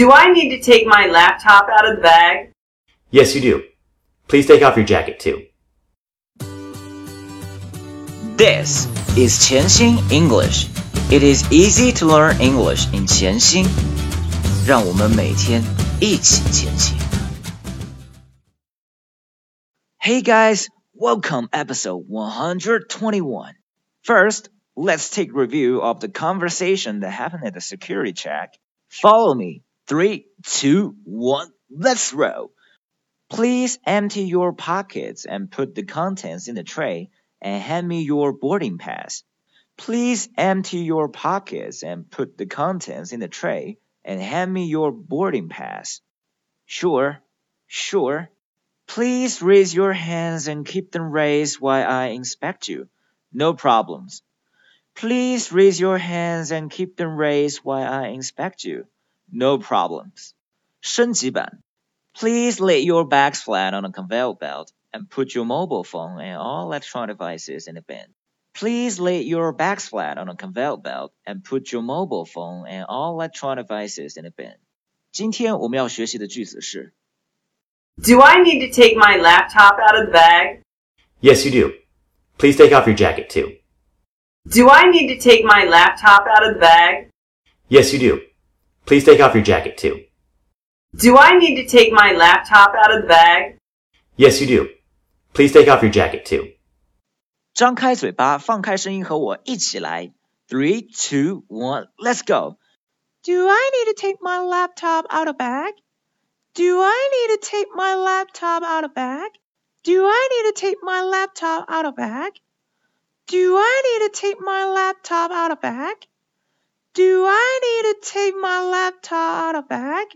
Do I need to take my laptop out of the bag? Yes, you do. Please take off your jacket too. This is 潜心 English. It is easy to learn English in 潜心。让我们每天一起前行。Hey guys, welcome episode 121. First, let's take review of the conversation that happened at the security check. Follow me. Three, two, one, let's roll. Please empty your pockets and put the contents in the tray and hand me your boarding pass. Please empty your pockets and put the contents in the tray and hand me your boarding pass. Sure, sure. Please raise your hands and keep them raised while I inspect you. No problems. Please raise your hands and keep them raised while I inspect you No problems. 升级版 Please lay your bags flat on a conveyor belt and put your mobile phone and all electronic devices in the bin. Please lay your bags flat on a conveyor belt and put your mobile phone and all electronic devices in the bin. 今天我们要学习的句子是 Do I need to take my laptop out of the bag? Yes, you do. Please take off your jacket too. Do I need to take my laptop out of the bag? Yes, you do. Please take off your jacket too. Do I need to take my laptop out of the bag? Yes, you do. Please take off your jacket too. 张开嘴巴，放开声音，和我一起来。Three, two, one, let's go. Do I need to take my laptop out of bag? Do I need to take my laptop out of bag? Do I need to take my laptop out of bag? Do I need to take my laptop out of bag? Do I need to take my laptop out of bag?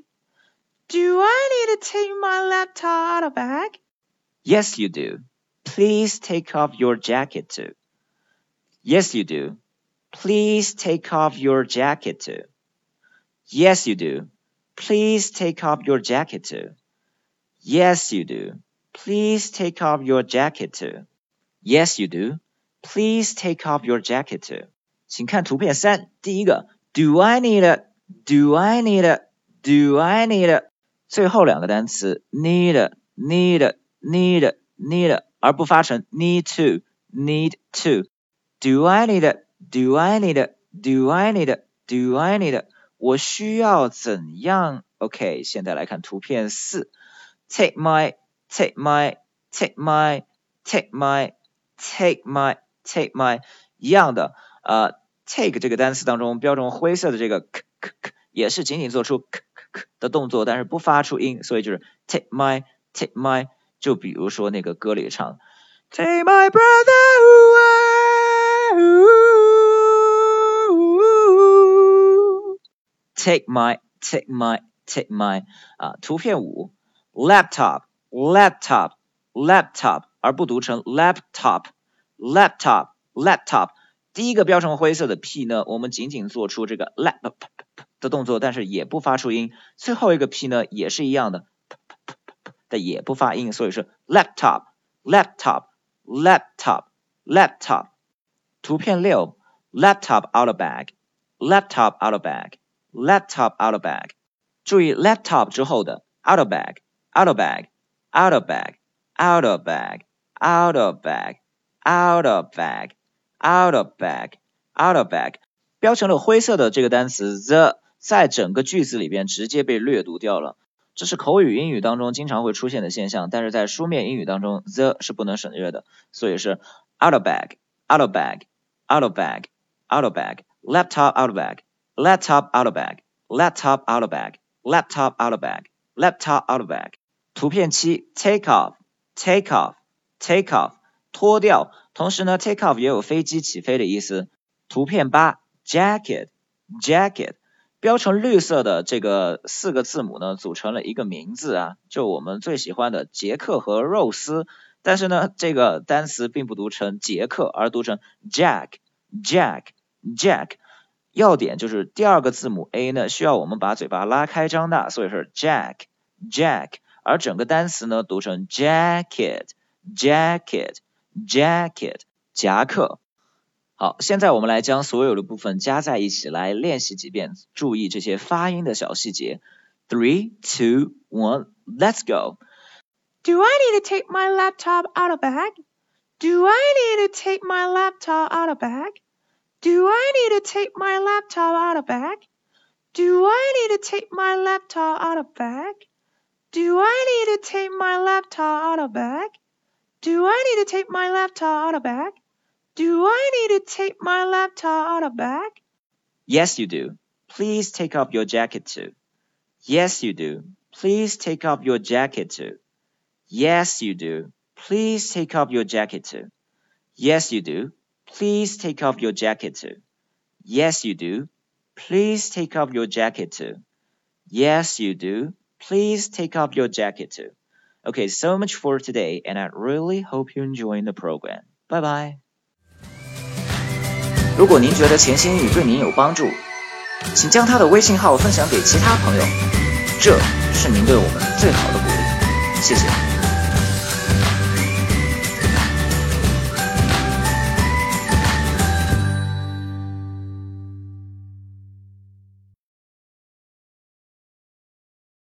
Do I need to take my laptop out of bag? Yes, you do. Please take off your jacket too. Yes, you do. Please take off your jacket too. Yes, you do. Please take off your jacket too. Yes, you do. Please take off your jacket too. Yes, you do. Please take off your jacket too. 请看图片三，第一个 ，Do I need a? Do I need a? Do I need a? 最后两个单词 need need need need 而不发成 need to need to。Do I need do I need do I need do I need 我需要怎样？OK，现在来看图片四，take my take my take my take my take my take my 一样的，呃 ，take 这个单词当中标准灰色的这个 k k k 也是仅仅做出 k k 的动作，但是不发出音，所以就是 take my take my。就比如说那个歌里唱，Take my brother away，take my take my take my 啊，图片五，laptop laptop laptop，而不读成 laptop laptop laptop。第一个标成灰色的 p 呢，我们仅仅做出这个 lap 的动作，但是也不发出音。最后一个 p 呢，也是一样的。的也不发音，所以是 laptop laptop laptop laptop。图片六，laptop out of bag laptop out of bag laptop out of bag。注意 laptop 之后的 out of bag out of bag out of bag out of bag out of bag out of bag out of bag out of bag，标成了灰色的这个单词 the，在整个句子里边直接被略读掉了。这是口语英语当中经常会出现的现象，但是在书面英语当中，the 是不能省略的，所以是 out of bag，out of bag，out of bag，out of bag，laptop out of bag，laptop out of bag，laptop out of bag，laptop out of bag，laptop out of bag。图片七，take off，take off，take off，脱掉。同时呢，take off 也有飞机起飞的意思。图片八，jacket，jacket。标成绿色的这个四个字母呢，组成了一个名字啊，就我们最喜欢的杰克和肉丝。但是呢，这个单词并不读成杰克，而读成 Jack，Jack，Jack。要点就是第二个字母 A 呢，需要我们把嘴巴拉开张大，所以是 Jack，Jack。而整个单词呢，读成 jacket jacket Jacket，Jacket，Jacket，夹克。好，现在我们来将所有的部分加在一起来练习几遍，注意这些发音的小细节。 Three, two, one, let's go. Do I need to take my laptop out of bag? Do I need to take my laptop out of bag? Do I need to take my laptop out of bag? Do I need to take my laptop out of bag? Do I need to take my laptop out of bag? Do I need to take my laptop bag? Do I need to take my laptop bag? Yes, you do. Please take off your jacket too. Yes, you do. Please take off your jacket too. Yes, you do. Please take off your jacket too. Yes, you do. Please take off your jacket too. Yes, you do. Please take off your jacket too. Yes, you do. Please take off your jacket too. Okay, so much for today, and I really hope you're enjoying the program. Bye bye. 如果您觉得钱新宇对您有帮助，请将他的微信号分享给其他朋友，这是您对我们最好的鼓励。谢谢。